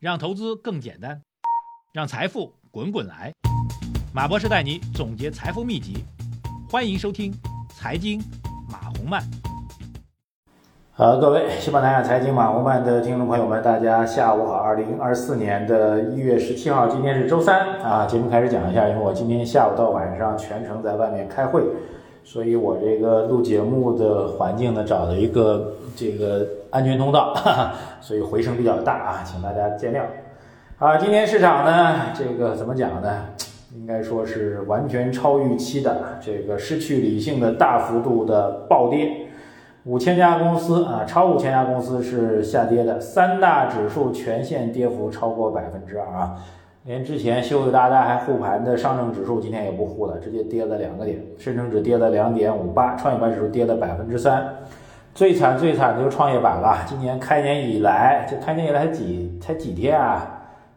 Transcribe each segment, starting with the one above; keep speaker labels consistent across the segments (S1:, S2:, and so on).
S1: 让投资更简单，让财富滚滚来。马博士带你总结财富秘籍，欢迎收听《财经马红漫》。
S2: 好，各位喜马拉雅财经马红漫的听众朋友们，大家下午好。二零二四年的一月十七号，今天是周三啊。节目开始讲一下，因为我今天下午到晚上全程在外面开会，所以我这个录节目的环境呢，找了一个这个。安全通道，哈哈，所以回声比较大啊，请大家见谅。啊，今天市场呢，这个怎么讲呢？应该说是完全超预期的，这个失去理性的大幅度的暴跌。五千家公司啊，超五千家公司是下跌的，三大指数全线跌幅超过百分之二啊。连之前羞羞答答还护盘的上证指数今天也不护了，直接跌了两个点，深成指跌了两点五八，创业板指数跌了百分之三。最惨最惨的就是创业板了。今年开年以来，就开年以来几才几天啊？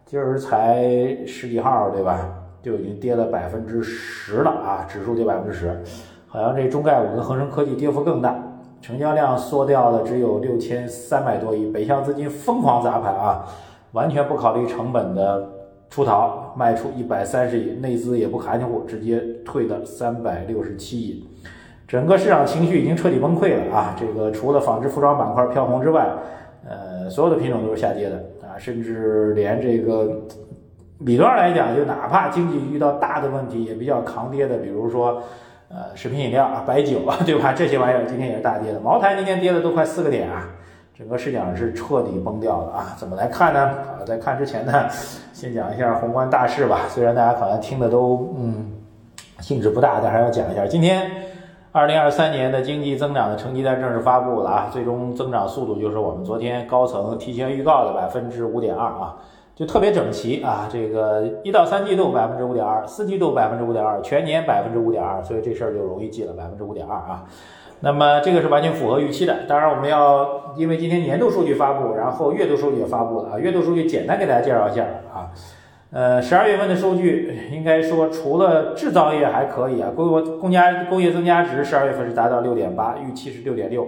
S2: 今儿才十几号，对吧？就已经跌了百分之十了啊！指数跌百分之十，好像这中概股跟恒生科技跌幅更大，成交量缩掉了只有六千三百多亿，北向资金疯狂砸盘啊，完全不考虑成本的出逃，卖出一百三十亿，内资也不含糊，直接退的三百六十七亿。整个市场情绪已经彻底崩溃了啊！这个除了纺织服装板块飘红之外，呃，所有的品种都是下跌的啊，甚至连这个理论上来讲，就哪怕经济遇到大的问题，也比较抗跌的，比如说呃，食品饮料啊、白酒啊，对吧？这些玩意儿今天也是大跌的。茅台今天跌的都快四个点啊！整个市场是彻底崩掉了啊！怎么来看呢？啊，在看之前呢，先讲一下宏观大势吧。虽然大家可能听的都嗯兴致不大，但还要讲一下今天。二零二三年的经济增长的成绩单正式发布了啊，最终增长速度就是我们昨天高层提前预告的百分之五点二啊，就特别整齐啊，这个一到三季度百分之五点二，四季度百分之五点二，全年百分之五点二，所以这事儿就容易记了，百分之五点二啊。那么这个是完全符合预期的。当然我们要因为今天年度数据发布，然后月度数据也发布了啊，月度数据简单给大家介绍一下啊。呃，十二月份的数据应该说，除了制造业还可以啊，工工家工业增加值十二月份是达到六点八，预期是六点六。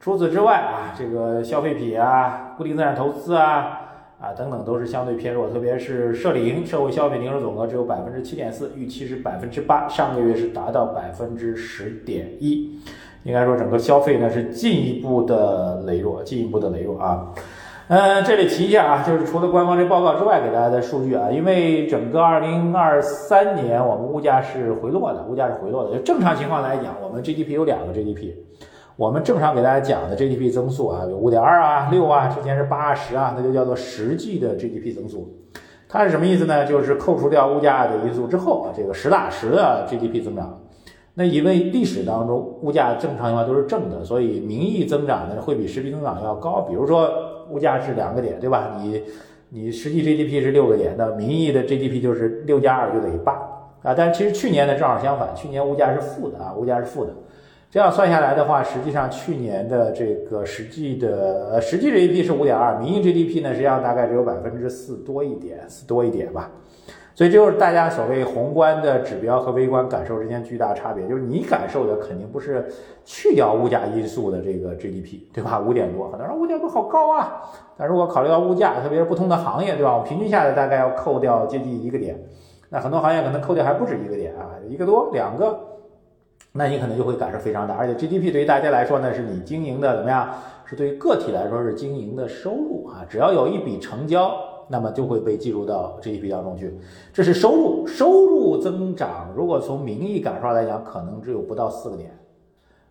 S2: 除此之外啊，这个消费品啊、固定资产投资啊啊等等都是相对偏弱，特别是社零社会消费零售总额只有百分之七点四，预期是百分之八，上个月是达到百分之十点一。应该说，整个消费呢是进一步的羸弱，进一步的羸弱啊。嗯，这里提一下啊，就是除了官方这报告之外，给大家的数据啊，因为整个二零二三年我们物价是回落的，物价是回落的。就正常情况来讲，我们 GDP 有两个 GDP，我们正常给大家讲的 GDP 增速啊，有五点二啊、六啊，之前是八十啊，那就叫做实际的 GDP 增速。它是什么意思呢？就是扣除掉物价的因素之后啊，这个实打实的 GDP 增长。那因为历史当中物价正常情况都是正的，所以名义增长呢会比实际增长要高。比如说。物价是两个点，对吧？你你实际 GDP 是六个点，那名义的 GDP 就是六加二就等于八啊。但其实去年呢正好相反，去年物价是负的啊，物价是负的。这样算下来的话，实际上去年的这个实际的呃实际 GDP 是五点二，名义 GDP 呢实际上大概只有百分之四多一点，四多一点吧。所以就是大家所谓宏观的指标和微观感受之间巨大差别，就是你感受的肯定不是去掉物价因素的这个 GDP，对吧？五点多，很多人说五点多好高啊，但如果考虑到物价，特别是不同的行业，对吧？我平均下来大概要扣掉接近一个点，那很多行业可能扣掉还不止一个点啊，一个多两个，那你可能就会感受非常大。而且 GDP 对于大家来说呢，是你经营的怎么样？是对于个体来说是经营的收入啊，只要有一笔成交。那么就会被计入到 GDP 当中去，这是收入，收入增长。如果从名义感受上来讲，可能只有不到四个点。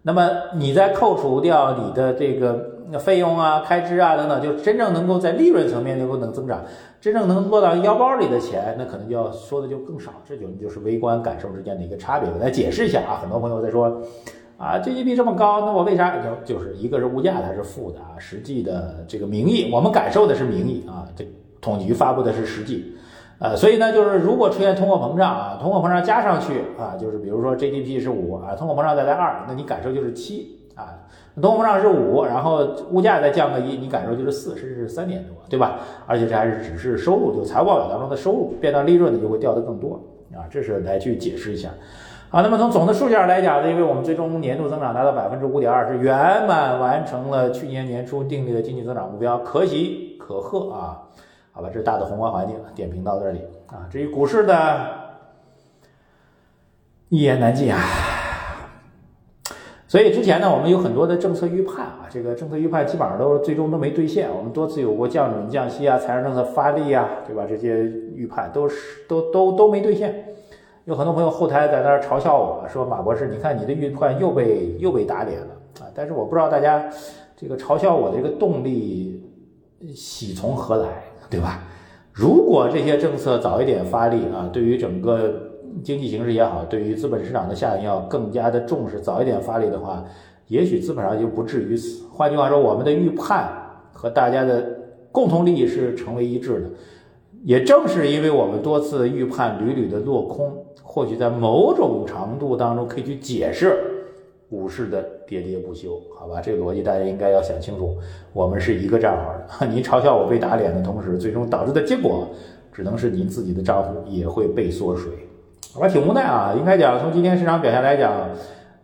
S2: 那么你在扣除掉你的这个那费用啊、开支啊等等，就真正能够在利润层面能够能增长，真正能落到腰包里的钱，那可能就要说的就更少。这就就是微观感受之间的一个差别。我来解释一下啊，很多朋友在说啊，GDP 这么高，那我为啥？就就是一个是物价它是负的啊，实际的这个名义，我们感受的是名义啊，这。统计局发布的是实际，呃，所以呢，就是如果出现通货膨胀啊，通货膨胀加上去啊，就是比如说 GDP 是五啊，通货膨胀再来二，那你感受就是七啊，通货膨胀是五，然后物价再降个一，你感受就是四，甚至是三点多，对吧？而且这还是只是收入，就财务报表当中的收入变到利润呢，就会掉的更多啊，这是来去解释一下。好，那么从总的数据上来讲呢，因为我们最终年度增长达到百分之五点二，是圆满完成了去年年初订立的经济增长目标，可喜可贺啊。好吧，这是大的宏观环境，点评到这里啊。至于股市呢，一言难尽啊。所以之前呢，我们有很多的政策预判啊，这个政策预判基本上都最终都没兑现。我们多次有过降准、降息啊，财政政策发力啊，对吧？这些预判都是都都都没兑现。有很多朋友后台在那儿嘲笑我说：“马博士，你看你的预判又被又被打脸了啊！”但是我不知道大家这个嘲笑我的这个动力喜从何来，对吧？如果这些政策早一点发力啊，对于整个。经济形势也好，对于资本市场的下行要更加的重视，早一点发力的话，也许资本上就不至于死。换句话说，我们的预判和大家的共同利益是成为一致的。也正是因为我们多次预判屡屡的落空，或许在某种程度当中可以去解释股市的喋喋不休，好吧？这个逻辑大家应该要想清楚。我们是一个账号的，您嘲笑我被打脸的同时，最终导致的结果，只能是您自己的账户也会被缩水。我还挺无奈啊，应该讲从今天市场表现来讲，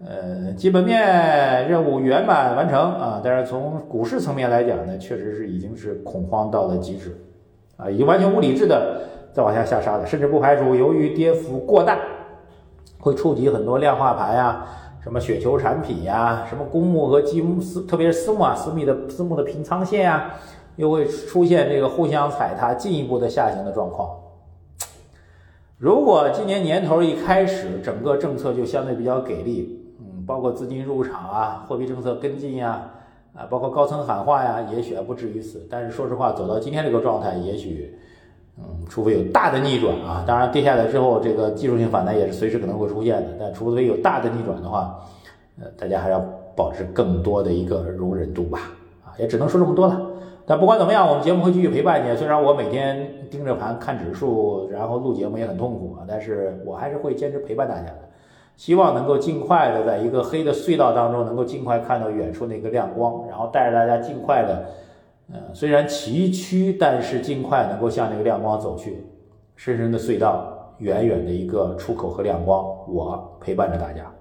S2: 呃，基本面任务圆满完成啊，但是从股市层面来讲呢，确实是已经是恐慌到了极致，啊，已经完全无理智的在往下下杀了，甚至不排除由于跌幅过大，会触及很多量化盘呀，什么雪球产品呀，什么公募和基木私，特别是私募啊，私密的私募的平仓线呀，又会出现这个互相踩踏，进一步的下行的状况。如果今年年头一开始，整个政策就相对比较给力，嗯，包括资金入场啊，货币政策跟进呀，啊，包括高层喊话呀，也许还不至于此。但是说实话，走到今天这个状态，也许，嗯，除非有大的逆转啊，当然跌下来之后，这个技术性反弹也是随时可能会出现的。但除非有大的逆转的话，呃，大家还要保持更多的一个容忍度吧，啊，也只能说这么多了。但不管怎么样，我们节目会继续陪伴你。虽然我每天盯着盘看指数，然后录节目也很痛苦啊，但是我还是会坚持陪伴大家的。希望能够尽快的在一个黑的隧道当中，能够尽快看到远处那个亮光，然后带着大家尽快的，呃，虽然崎岖，但是尽快能够向那个亮光走去。深深的隧道，远远的一个出口和亮光，我陪伴着大家。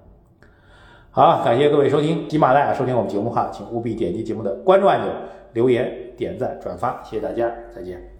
S2: 好，感谢各位收听喜马拉雅收听我们节目哈，请务必点击节目的关注按钮，留言。点赞转发，谢谢大家，再见。